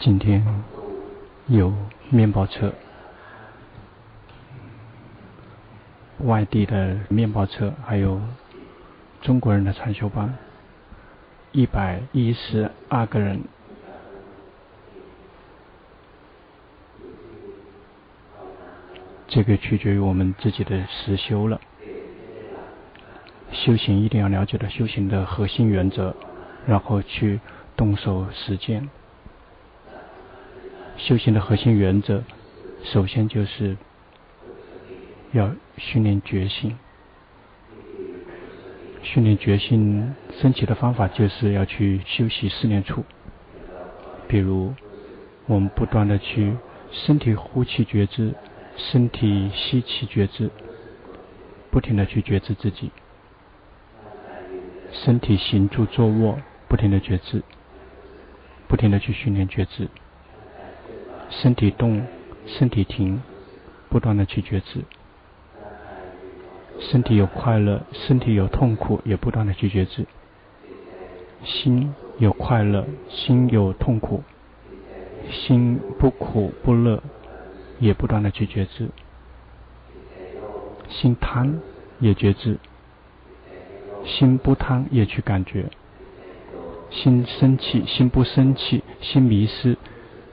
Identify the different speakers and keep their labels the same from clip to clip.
Speaker 1: 今天有面包车，外地的面包车，还有中国人的禅修班，一百一十二个人。这个取决于我们自己的实修了。修行一定要了解到修行的核心原则，然后去动手实践。修行的核心原则，首先就是要训练觉性。训练觉性升起的方法，就是要去修习四念处。比如，我们不断的去身体呼气觉知。身体吸气觉知，不停的去觉知自己；身体行住坐卧，不停的觉知，不停的去训练觉知；身体动，身体停，不断的去觉知；身体有快乐，身体有痛苦，也不断的去觉知；心有快乐，心有痛苦，心不苦不乐。也不断的去觉知，心贪也觉知，心不贪也去感觉，心生气，心不生气，心迷失，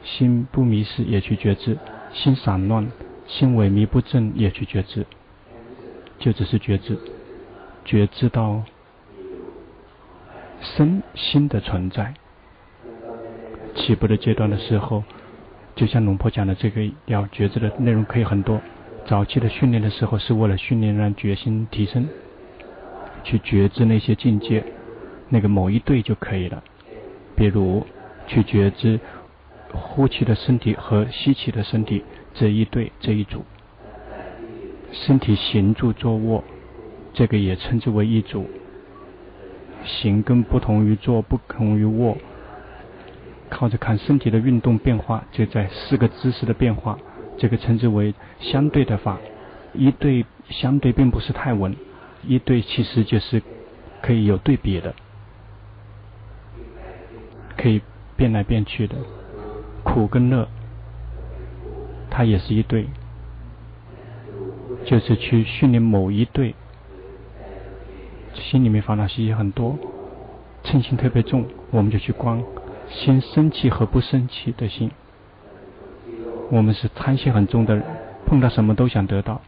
Speaker 1: 心不迷失也去觉知，心散乱，心萎靡不振也去觉知，就只是觉知，觉知到身心的存在，起步的阶段的时候。就像龙婆讲的，这个要觉知的内容可以很多。早期的训练的时候，是为了训练让决心提升，去觉知那些境界，那个某一对就可以了。比如，去觉知呼气的身体和吸气的身体这一对这一组，身体行住坐卧，这个也称之为一组。行跟不同于坐，不同于卧。靠着看身体的运动变化，就在四个姿势的变化，这个称之为相对的法。一对相对并不是太稳，一对其实就是可以有对比的，可以变来变去的。苦跟乐，它也是一对，就是去训练某一对。心里面烦恼习气很多，嗔心特别重，我们就去观。心生气和不生气的心，我们是贪心很重的人，碰到什么都想得到，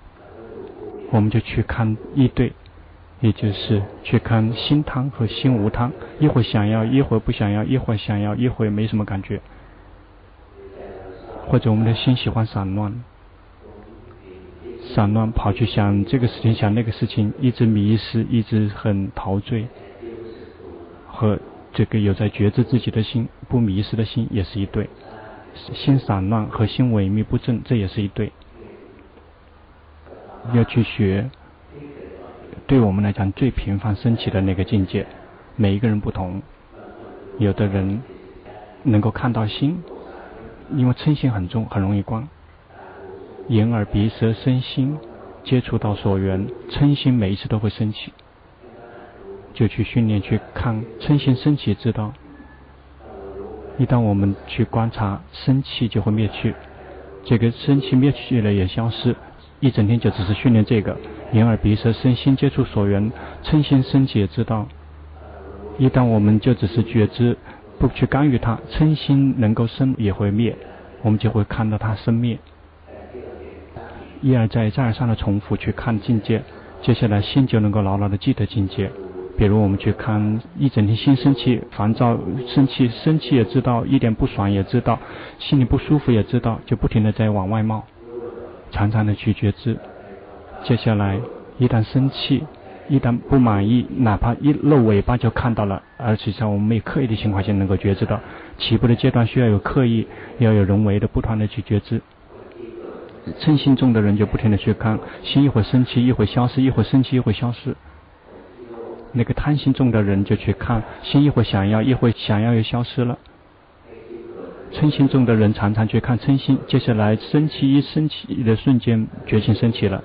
Speaker 1: 我们就去看一对，也就是去看心贪和心无贪，一会想要，一会不想要，一会想要，一会没什么感觉，或者我们的心喜欢散乱，散乱跑去想这个事情，想那个事情，一直迷失，一直很陶醉，和。这个有在觉知自己的心，不迷失的心也是一对，心散乱和心萎靡不振，这也是一对。要去学，对我们来讲最频繁升起的那个境界，每一个人不同。有的人能够看到心，因为嗔心很重，很容易观。眼耳鼻舌身心接触到所缘，嗔心每一次都会升起。就去训练去看嗔心升起，知道。一旦我们去观察，生气就会灭去，这个生气灭去了也消失。一整天就只是训练这个，眼耳鼻舌身心接触所缘，嗔心升起也知道。一旦我们就只是觉知，不去干预它，嗔心能够生也会灭，我们就会看到它生灭。一而再再而三的重复去看境界，接下来心就能够牢牢的记得境界。比如我们去看一整天心生气、烦躁、生气、生气也知道，一点不爽也知道，心里不舒服也知道，就不停的在往外冒，常常的去觉知。接下来一旦生气，一旦不满意，哪怕一露尾巴就看到了，而且在我们没有刻意的情况下能够觉知到。起步的阶段需要有刻意，要有人为的不断的去觉知。嗔心重的人就不停的去看，心一会儿生气，一会消失，一会儿生气，一会消失。那个贪心重的人就去看，心一会想要，一会想要又消失了。嗔心重的人常常去看嗔心，接下来生气一生气的瞬间，觉性升起了。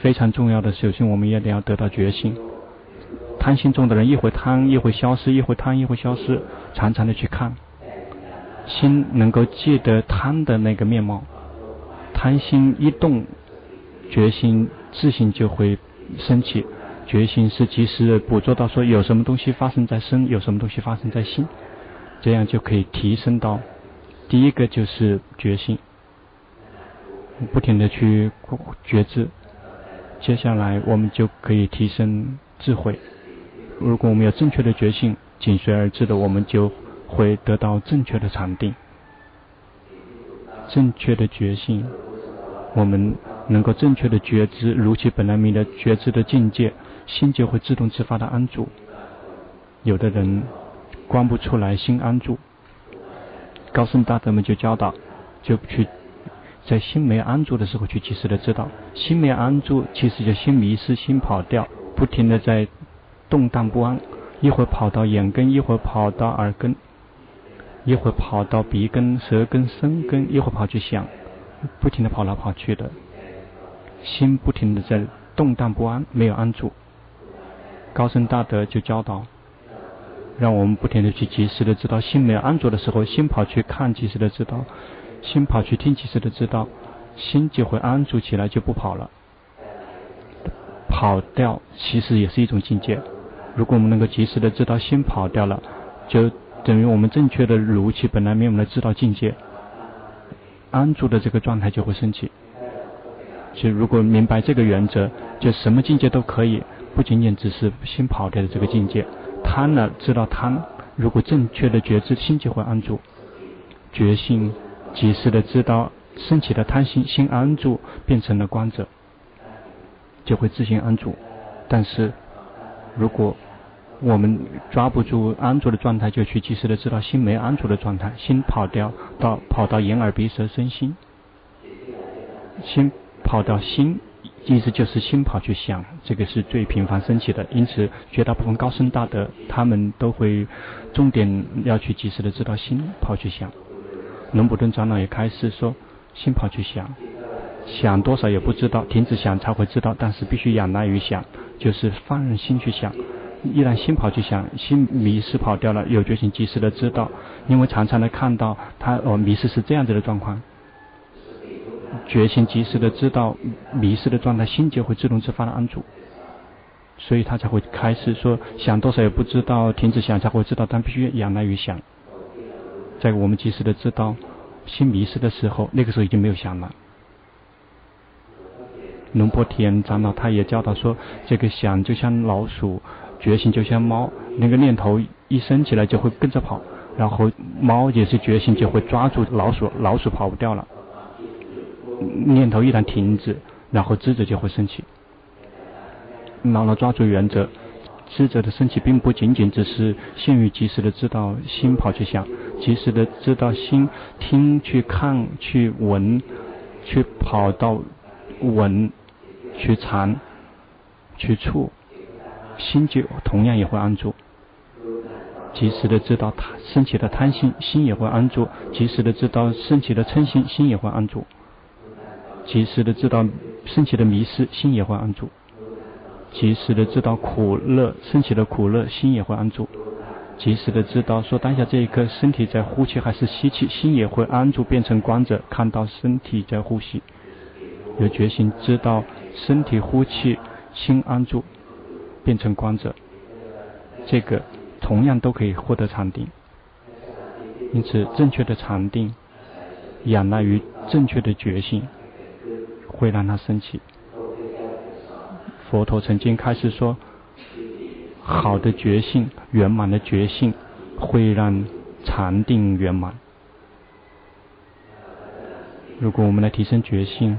Speaker 1: 非常重要的，首先我们一定要得到觉性。贪心重的人一会贪，一会消失，一会贪，一会消失，常常的去看。心能够记得贪的那个面貌，贪心一动，觉心自性就会升起。觉心是及时的捕捉到说有什么东西发生在身，有什么东西发生在心，这样就可以提升到第一个就是觉性，不停的去觉知。接下来我们就可以提升智慧。如果我们有正确的觉性，紧随而至的，我们就会得到正确的禅定。正确的觉性，我们能够正确的觉知如其本来名的觉知的境界，心就会自动自发的安住。有的人观不出来心安住，高僧大德们就教导，就去在心没安住的时候去及时的知道，心没安住，其实就心迷失、心跑掉，不停的在动荡不安，一会儿跑到眼根，一会儿跑到耳根。一会儿跑到鼻根、舌根、身根，一会儿跑去想，不停的跑来跑去的，心不停的在动荡不安，没有安住。高僧大德就教导，让我们不停的去及时的知道，心没安住的时候，心跑去看，及时的知道；心跑去听，及时的知道，心就会安住起来，就不跑了。跑掉其实也是一种境界。如果我们能够及时的知道心跑掉了，就。等于我们正确的如其本来面目的知道境界，安住的这个状态就会升起。就如果明白这个原则，就什么境界都可以，不仅仅只是心跑掉的这个境界。贪了知道贪，如果正确的觉知，心就会安住。觉性及时的知道升起的贪心，心安住变成了观者，就会自行安住。但是如果我们抓不住安住的状态，就去及时的知道心没安住的状态，心跑掉到跑到眼耳鼻舌身心，心跑到心，意思就是心跑去想，这个是最频繁升起的。因此，绝大部分高僧大德他们都会重点要去及时的知道心跑去想。龙普顿长老也开始说，心跑去想，想多少也不知道，停止想才会知道，但是必须仰赖于想，就是放任心去想。依然心跑去想，心迷失跑掉了，有觉性及时的知道，因为常常的看到他哦迷失是这样子的状况，觉性及时的知道迷失的状态，心就会自动自发的安住，所以他才会开始说想多少也不知道，停止想才会知道，但必须仰赖于想，在我们及时的知道心迷失的时候，那个时候已经没有想了。龙波田长老他也教导说，这个想就像老鼠。觉醒就像猫，那个念头一升起来就会跟着跑，然后猫也是觉醒就会抓住老鼠，老鼠跑不掉了。念头一旦停止，然后智者就会升起。牢牢抓住原则，智者的升起并不仅仅只是限于及时的知道心跑去想，及时的知道心听去看去闻，去跑到闻去尝去触。心就同样也会安住，及时的知道它升起的贪心，心也会安住；及时的知道升起的嗔心，心也会安住；及时的知道升起的迷失，心也会安住；及时的知道苦乐升起的苦乐，心也会安住；及时的知道说当下这一刻身体在呼气还是吸气，心也会安住，变成观者，看到身体在呼吸，有决心知道身体呼气，心安住。变成观者，这个同样都可以获得禅定。因此，正确的禅定仰赖于正确的觉性，会让它升起。佛陀曾经开始说，好的觉性、圆满的觉性，会让禅定圆满。如果我们来提升觉性，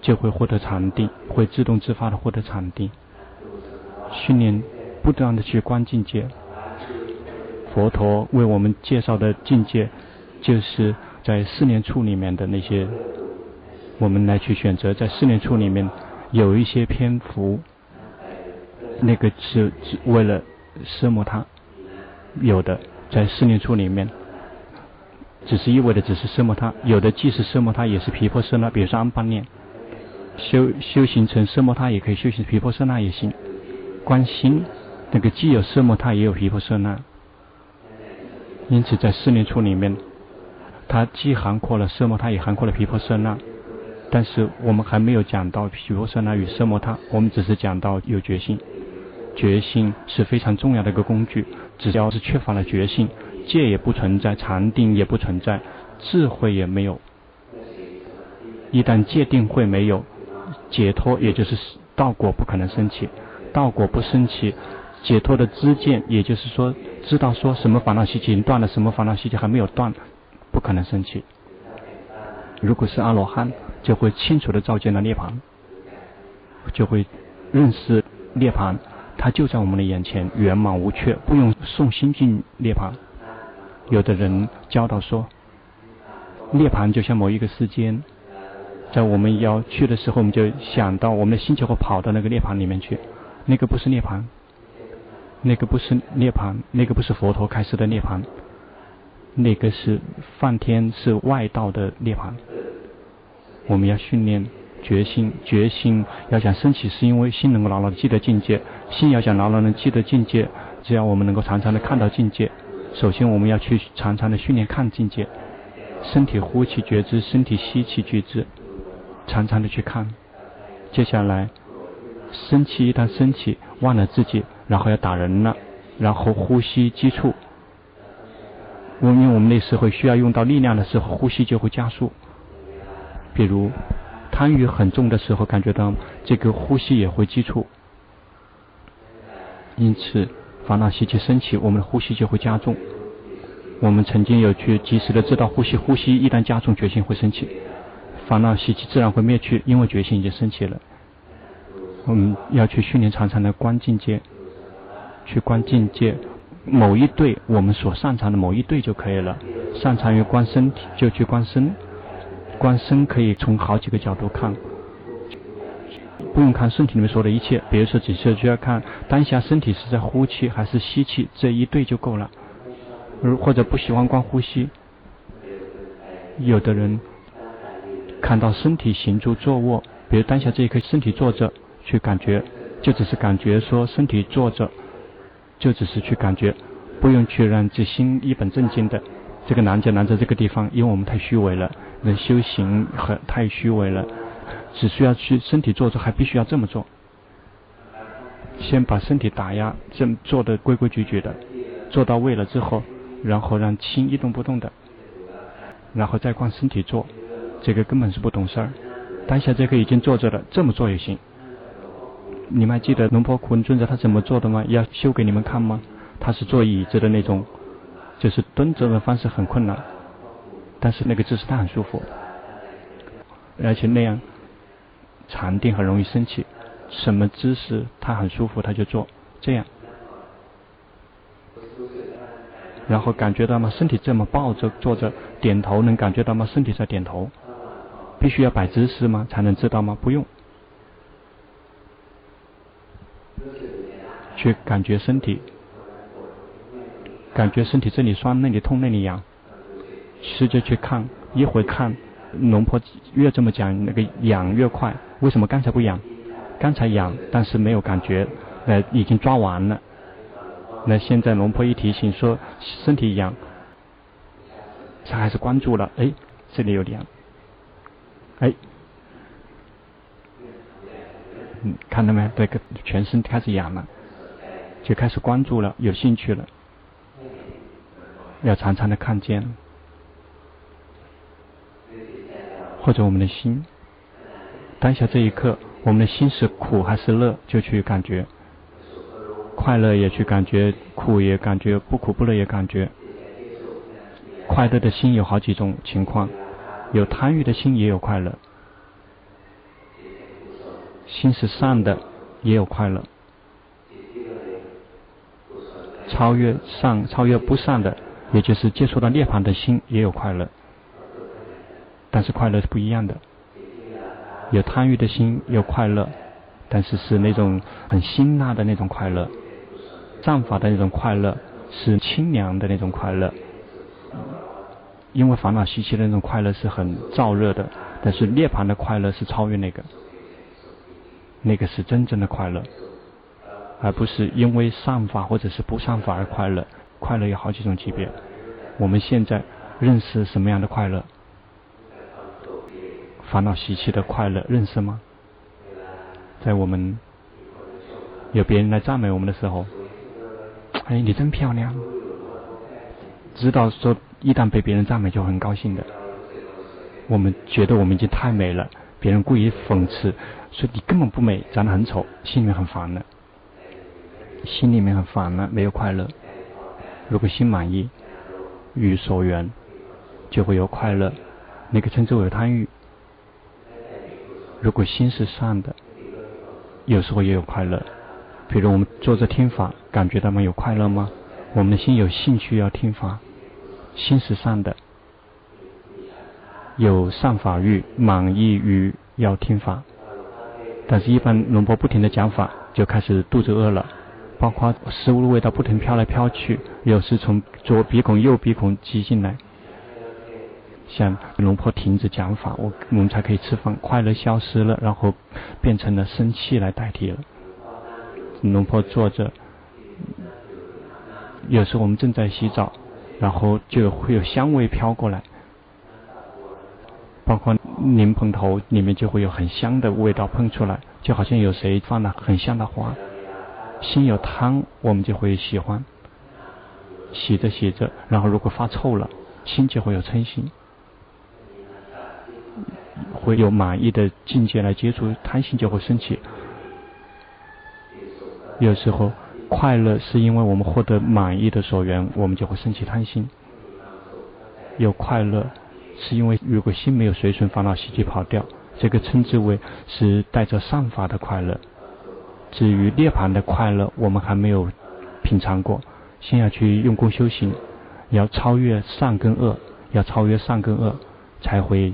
Speaker 1: 就会获得禅定，会自动自发的获得禅定。训练不断的去观境界，佛陀为我们介绍的境界，就是在四念处里面的那些，我们来去选择在四念处里面有一些篇幅，那个是只为了奢摩他有的，在四念处里面，只是意味着只是奢摩他，有的既是奢摩他也是毗婆舍那，比如说安般念，修修行成奢摩他也可以修行毗婆舍那也行。观心，那个既有奢摩他，也有毗婆舍那。因此，在四念处里面，它既涵括了奢摩他，也涵括了毗婆舍那。但是我们还没有讲到毗婆舍那与奢摩他，我们只是讲到有决心。决心是非常重要的一个工具。只要是缺乏了决心，戒也不存在，禅定也不存在，智慧也没有。一旦戒定慧没有，解脱也就是道果不可能升起。道果不升起，解脱的知见，也就是说知道说什么烦恼习气已经断了，什么烦恼习气还没有断，不可能升起。如果是阿罗汉，就会清楚地照见了涅槃，就会认识涅槃，它就在我们的眼前，圆满无缺，不用送心进涅槃。有的人教导说，涅槃就像某一个时间，在我们要去的时候，我们就想到我们的心就会跑到那个涅槃里面去，那个不是涅槃，那个不是涅槃，那个不是佛陀开始的涅槃。那个是梵天，是外道的涅槃。我们要训练决心，决心要想升起，是因为心能够牢牢的记得境界。心要想牢牢的记得境界，只要我们能够常常的看到境界。首先，我们要去常常的训练看境界。身体呼气觉知，身体吸气觉知，常常的去看。接下来，生气一旦升起，忘了自己，然后要打人了，然后呼吸急促。因为我们那时候需要用到力量的时候，呼吸就会加速。比如贪欲很重的时候，感觉到这个呼吸也会急促。因此，烦恼习气升起，我们的呼吸就会加重。我们曾经有去及时的知道呼吸，呼吸一旦加重，决心会升起，烦恼习气自然会灭去，因为决心已经升起了。我们要去训练常常的观境界，去观境界。某一对我们所擅长的某一对就可以了。擅长于观身体，就去观身。观身可以从好几个角度看，不用看身体里面说的一切。比如说，只是需要看当下身体是在呼气还是吸气，这一对就够了。或者不喜欢观呼吸，有的人看到身体行住坐卧，比如当下这一刻身体坐着，去感觉，就只是感觉说身体坐着。就只是去感觉，不用去让这心一本正经的。这个难就难在这个地方，因为我们太虚伪了，人修行很太虚伪了，只需要去身体坐着，还必须要这么做。先把身体打压，这做的规规矩矩的，做到位了之后，然后让心一动不动的，然后再观身体坐，这个根本是不懂事儿。当下这个已经坐着了，这么做也行。你们还记得龙婆苦尊者他怎么做的吗？要修给你们看吗？他是坐椅子的那种，就是蹲着的方式很困难，但是那个姿势他很舒服，而且那样禅定很容易升起。什么姿势他很舒服他就做这样，然后感觉到吗？身体这么抱着坐着，点头能感觉到吗？身体在点头，必须要摆姿势吗？才能知道吗？不用。去感觉身体，感觉身体这里酸，那里痛，那里痒，试着去看，一会看，龙婆越这么讲，那个痒越快。为什么刚才不痒？刚才痒，但是没有感觉，呃，已经抓完了。那现在龙婆一提醒说身体痒，他还是关注了，哎，这里有痒，哎。嗯，看到没？这个全身开始痒了，就开始关注了，有兴趣了，要常常的看见，或者我们的心，当下这一刻，我们的心是苦还是乐，就去感觉，快乐也去感觉，苦也感觉，不苦不乐也感觉。快乐的心有好几种情况，有贪欲的心也有快乐。心是善的，也有快乐；超越善、超越不善的，也就是接触到涅槃的心，也有快乐。但是快乐是不一样的。有贪欲的心有快乐，但是是那种很辛辣的那种快乐；战法的那种快乐是清凉的那种快乐。因为烦恼习气的那种快乐是很燥热的，但是涅槃的快乐是超越那个。那个是真正的快乐，而不是因为善法或者是不善法而快乐。快乐有好几种级别，我们现在认识什么样的快乐？烦恼习气的快乐认识吗？在我们有别人来赞美我们的时候，哎，你真漂亮！知道说一旦被别人赞美就很高兴的。我们觉得我们已经太美了，别人故意讽刺说你根本不美，长得很丑，心里面很烦的，心里面很烦了，没有快乐。如果心满意，与所缘，就会有快乐，那个称之为贪欲。如果心是善的，有时候也有快乐。比如我们坐着听法，感觉到没有快乐吗？我们的心有兴趣要听法，心是善的，有善法欲，满意于要听法。但是，一般龙婆不停的讲法，就开始肚子饿了。包括食物的味道不停飘来飘去，有时从左鼻孔、右鼻孔挤进来。像龙婆停止讲法，我我们才可以吃饭。快乐消失了，然后变成了生气来代替了。龙婆坐着，有时候我们正在洗澡，然后就会有香味飘过来，包括莲蓬头里面就会有很香的味道喷出来，就好像有谁放了很香的花。心有贪，我们就会喜欢。洗着洗着，然后如果发臭了，心就会有嗔心。会有满意的境界来接触，贪心就会升起。有时候快乐是因为我们获得满意的所缘，我们就会升起贪心。有快乐是因为如果心没有随顺烦恼习气跑掉，这个称之为是带着善法的快乐。至于涅槃的快乐，我们还没有品尝过，先要去用功修行，要超越善跟恶，要超越善跟恶，才会。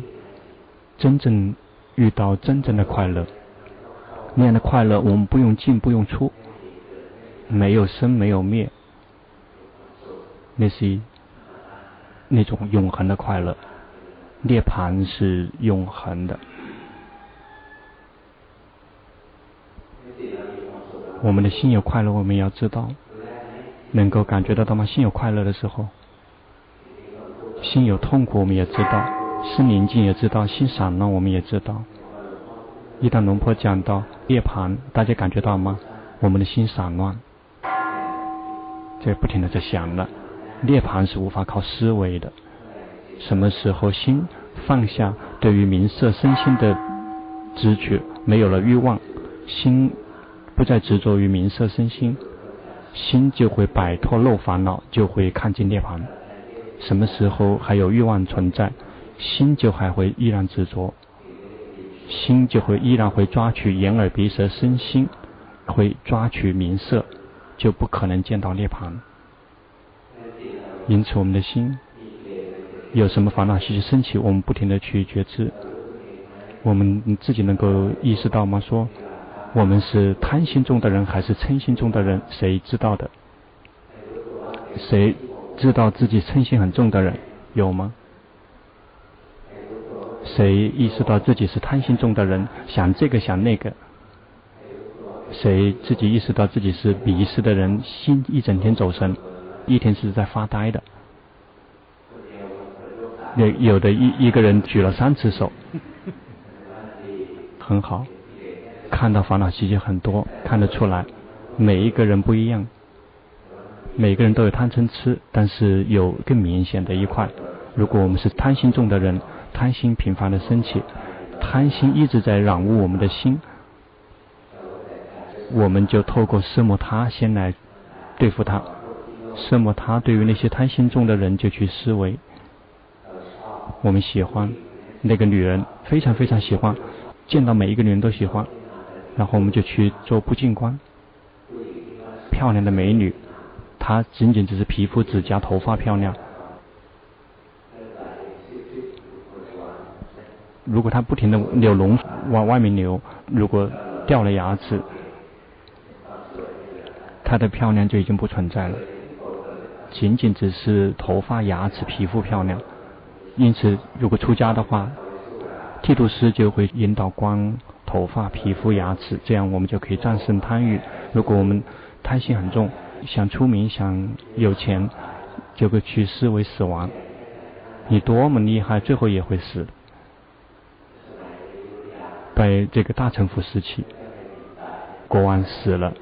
Speaker 1: 真正遇到真正的快乐，那样的快乐，我们不用进不用出，没有生没有灭，那是那种永恒的快乐。涅槃是永恒的。我们的心有快乐，我们要知道，能够感觉得到吗？心有快乐的时候，心有痛苦，我们也知道。心宁静也知道，心散乱我们也知道。一旦龙婆讲到涅槃，大家感觉到吗？我们的心散乱，在不停的在想了。涅槃是无法靠思维的。什么时候心放下对于名色身心的执着，没有了欲望，心不再执着于名色身心，心就会摆脱漏烦恼，就会看见涅槃。什么时候还有欲望存在？心就还会依然执着，心就会依然会抓取眼耳鼻舌身心，会抓取名色，就不可能见到涅槃。因此，我们的心有什么烦恼习气升起，我们不停的去觉知。我们自己能够意识到吗？说我们是贪心重的人还是嗔心重的人？谁知道的？谁知道自己嗔心很重的人有吗？谁意识到自己是贪心重的人，想这个想那个？谁自己意识到自己是迷失的人，心一整天走神，一天是在发呆的？有有的一一个人举了三次手，很好，看到烦恼习气很多，看得出来，每一个人不一样，每个人都有贪嗔痴，但是有更明显的一块。如果我们是贪心重的人。贪心频繁的升起，贪心一直在染污我们的心，我们就透过色摩他先来对付他。色摩他对于那些贪心重的人就去思维，我们喜欢那个女人，非常非常喜欢，见到每一个女人都喜欢，然后我们就去做不净观。漂亮的美女，她仅仅只是皮肤、指甲、头发漂亮。如果他不停的流脓往外面流，如果掉了牙齿，他的漂亮就已经不存在了。仅仅只是头发、牙齿、皮肤漂亮。因此，如果出家的话，剃度师就会引导光头发、皮肤、牙齿，这样我们就可以战胜贪欲。如果我们贪心很重，想出名、想有钱，就会去视为死亡。你多么厉害，最后也会死。在这个大乘佛时期，国王死了，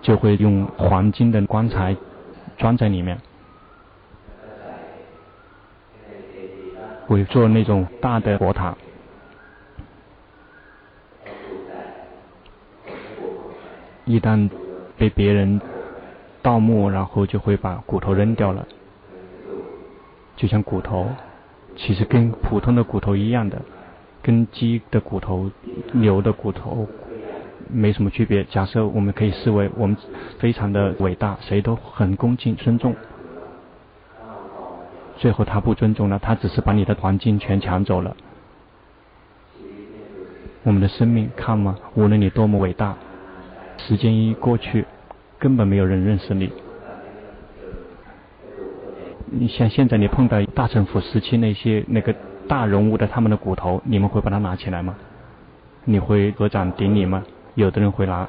Speaker 1: 就会用黄金的棺材装在里面，会做那种大的佛塔。一旦被别人盗墓，然后就会把骨头扔掉了，就像骨头，其实跟普通的骨头一样的。跟鸡的骨头、牛的骨头没什么区别。假设我们可以视为我们非常的伟大，谁都很恭敬尊重。最后他不尊重了，他只是把你的黄金全抢走了。我们的生命看嘛，无论你多么伟大，时间一过去，根本没有人认识你。你像现在你碰到大乘府时期那些那个。大人物的他们的骨头，你们会把它拿起来吗？你会合掌顶礼吗？有的人会拿，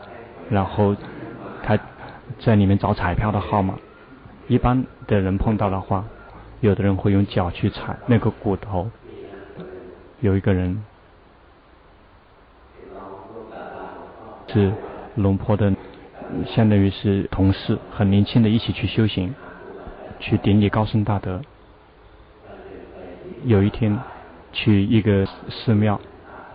Speaker 1: 然后他在里面找彩票的号码。一般的人碰到的话，有的人会用脚去踩那个骨头。有一个人是龙婆的，相当于是同事，很年轻的一起去修行，去顶礼高僧大德。有一天，去一个寺庙，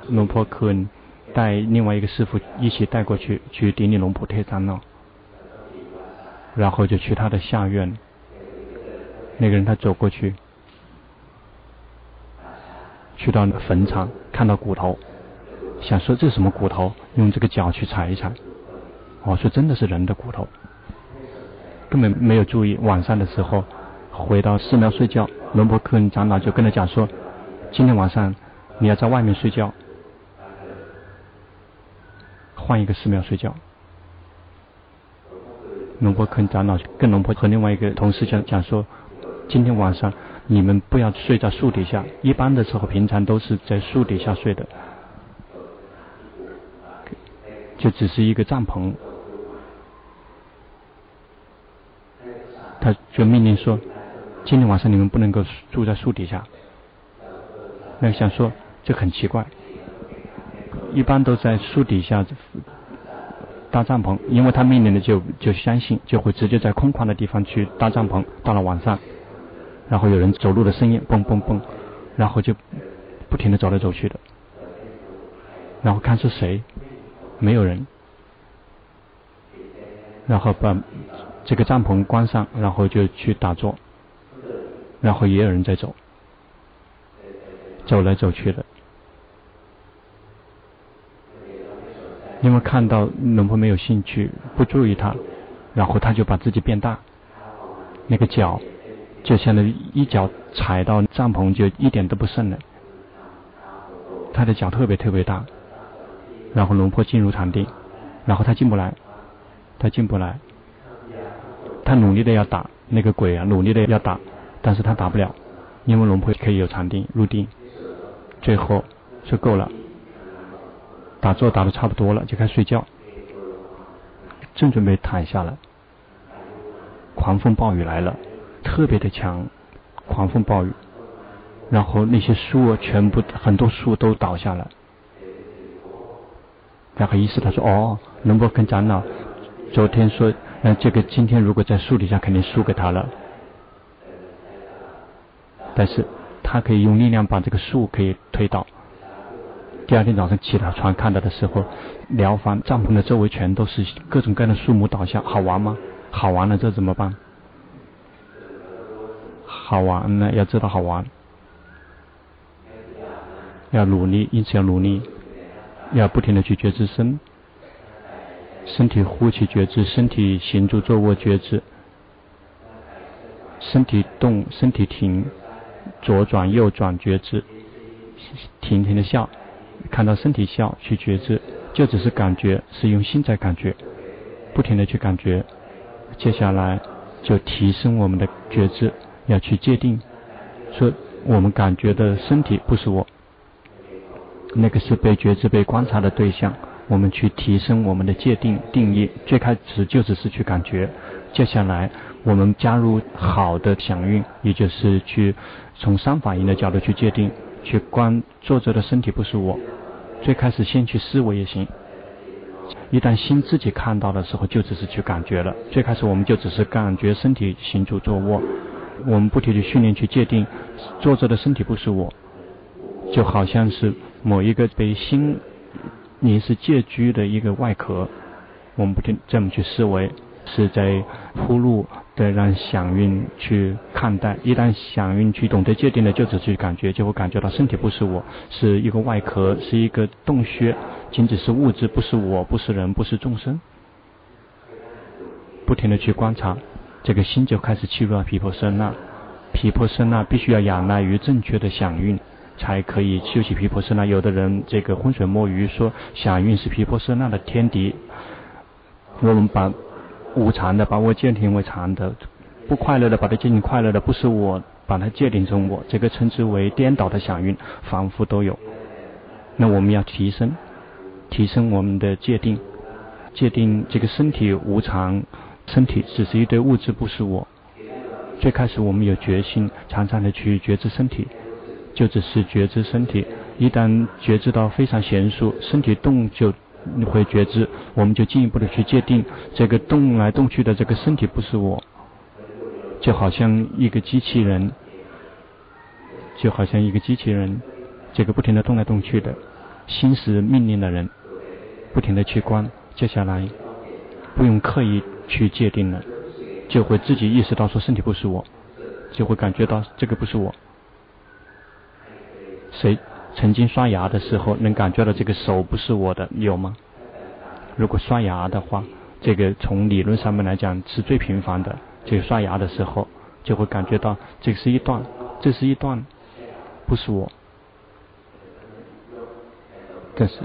Speaker 1: 龙婆可能带另外一个师傅一起带过去，去顶礼龙婆特长老，然后就去他的下院。那个人他走过去，去到坟场，看到骨头，想说这是什么骨头？用这个脚去踩一踩，哦，说真的是人的骨头，根本没有注意。晚上的时候回到寺庙睡觉。龙婆克恩长老就跟他讲说：“今天晚上你要在外面睡觉，换一个寺庙睡觉。”龙婆克恩长老跟龙婆和另外一个同事讲讲说：“今天晚上你们不要睡在树底下，一般的时候平常都是在树底下睡的，就只是一个帐篷。”他就命令说。今天晚上你们不能够住在树底下。那想说这很奇怪，一般都在树底下搭帐篷，因为他命令的就就相信就会直接在空旷的地方去搭帐篷。到了晚上，然后有人走路的声音，蹦蹦蹦，然后就不停的走来走去的，然后看是谁，没有人，然后把这个帐篷关上，然后就去打坐。然后也有人在走，走来走去的。因为看到龙婆没有兴趣，不注意他，然后他就把自己变大，那个脚就相当于一脚踩到帐篷就一点都不剩了。他的脚特别特别大，然后龙婆进入禅定，然后他进不来，他进不来，他努力的要打那个鬼啊，努力的要打。但是他打不了，因为龙婆可以有禅定入定，最后就够了，打坐打得差不多了，就开始睡觉，正准备躺下了，狂风暴雨来了，特别的强，狂风暴雨，然后那些树啊，全部很多树都倒下了，然后意思他说哦，龙婆跟长老昨天说，那，这个今天如果在树底下肯定输给他了。但是他可以用力量把这个树可以推倒。第二天早上起来床看到的时候，寮房帐篷的周围全都是各种各样的树木倒下，好玩吗？好玩了，这怎么办？好玩呢，要知道好玩，要努力，因此要努力，要不停的去觉知身，身体呼气觉知，身体行住坐卧觉知，身体动，身体停。左转右转觉知，停停的笑，看到身体笑去觉知，就只是感觉，是用心在感觉，不停的去感觉。接下来就提升我们的觉知，要去界定，说我们感觉的身体不是我，那个是被觉知、被观察的对象。我们去提升我们的界定定义，最开始就只是去感觉，接下来我们加入好的响应，也就是去从三法印的角度去界定，去观坐着的身体不是我。最开始先去思维也行。一旦心自己看到的时候，就只是去感觉了。最开始我们就只是感觉身体行住坐卧，我们不停地训练去界定坐着的身体不是我，就好像是某一个被心你是借居的一个外壳，我们不停这么去思维。是在铺路的让响运去看待，一旦响运去懂得界定的，就只去感觉，就会感觉到身体不是我，是一个外壳，是一个洞穴，仅仅是物质，不是我，不是人，不是众生。不停的去观察，这个心就开始契入了毗婆舍那。毗婆舍那必须要仰赖于正确的响应，才可以修习毗婆舍那。有的人这个浑水摸鱼说响应是毗婆舍那的天敌，我们把。无常的把我界定为常的，不快乐的把它界定快乐的，不是我把它界定成我，这个称之为颠倒的响应，反复都有。那我们要提升，提升我们的界定，界定这个身体无常，身体只是一堆物质，不是我。最开始我们有决心，常常的去觉知身体，就只是觉知身体，一旦觉知到非常娴熟，身体动就。会觉知，我们就进一步的去界定这个动来动去的这个身体不是我，就好像一个机器人，就好像一个机器人，这个不停的动来动去的，心是命令的人，不停的去观，接下来不用刻意去界定了，就会自己意识到说身体不是我，就会感觉到这个不是我，谁？曾经刷牙的时候，能感觉到这个手不是我的，有吗？如果刷牙的话，这个从理论上面来讲是最频繁的。这个刷牙的时候，就会感觉到这是一段，这是一段，不是我。但是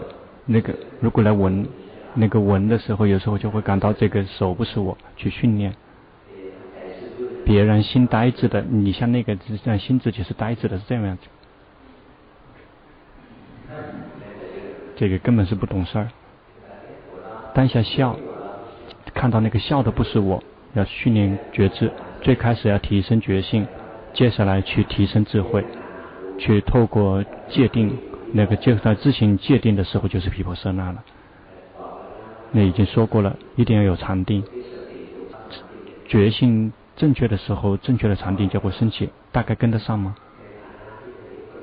Speaker 1: 那个如果来闻，那个闻的时候，有时候就会感到这个手不是我，去训练。别人心呆滞的，你像那个让心自己是呆滞的，是这样子。这个根本是不懂事儿。当下笑，看到那个笑的不是我，要训练觉知。最开始要提升觉性，接下来去提升智慧，去透过界定，那个就在自行界定的时候就是毗婆舍那了。那已经说过了，一定要有禅定。觉性正确的时候，正确的禅定就会升起。大概跟得上吗？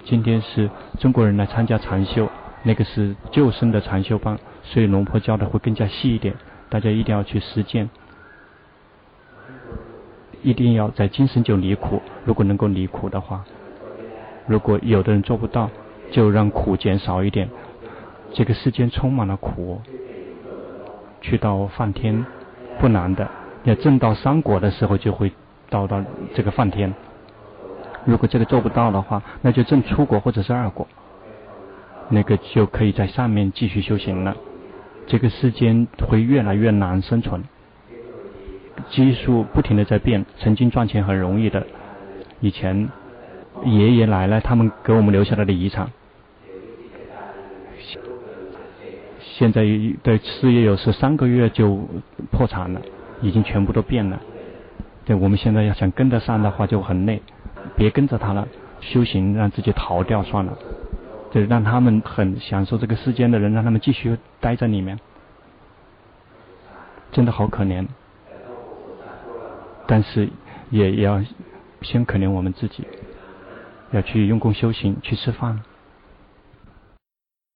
Speaker 1: 今天是中国人来参加禅修。那个是救生的禅修班，所以龙婆教的会更加细一点，大家一定要去实践，一定要在今生就离苦。如果能够离苦的话，如果有的人做不到，就让苦减少一点。这个世间充满了苦，去到梵天不难的，要证到三果的时候就会到到这个梵天。如果这个做不到的话，那就证初果或者是二果。那个就可以在上面继续修行了。这个世间会越来越难生存，技术不停的在变。曾经赚钱很容易的，以前爷爷奶奶他们给我们留下来的遗产，现在的事业有时三个月就破产了，已经全部都变了。对，我们现在要想跟得上的话就很累，别跟着他了，修行让自己逃掉算了。就是让他们很享受这个世间的人，让他们继续待在里面，真的好可怜。但是也要先可怜我们自己，要去用功修行，去吃饭。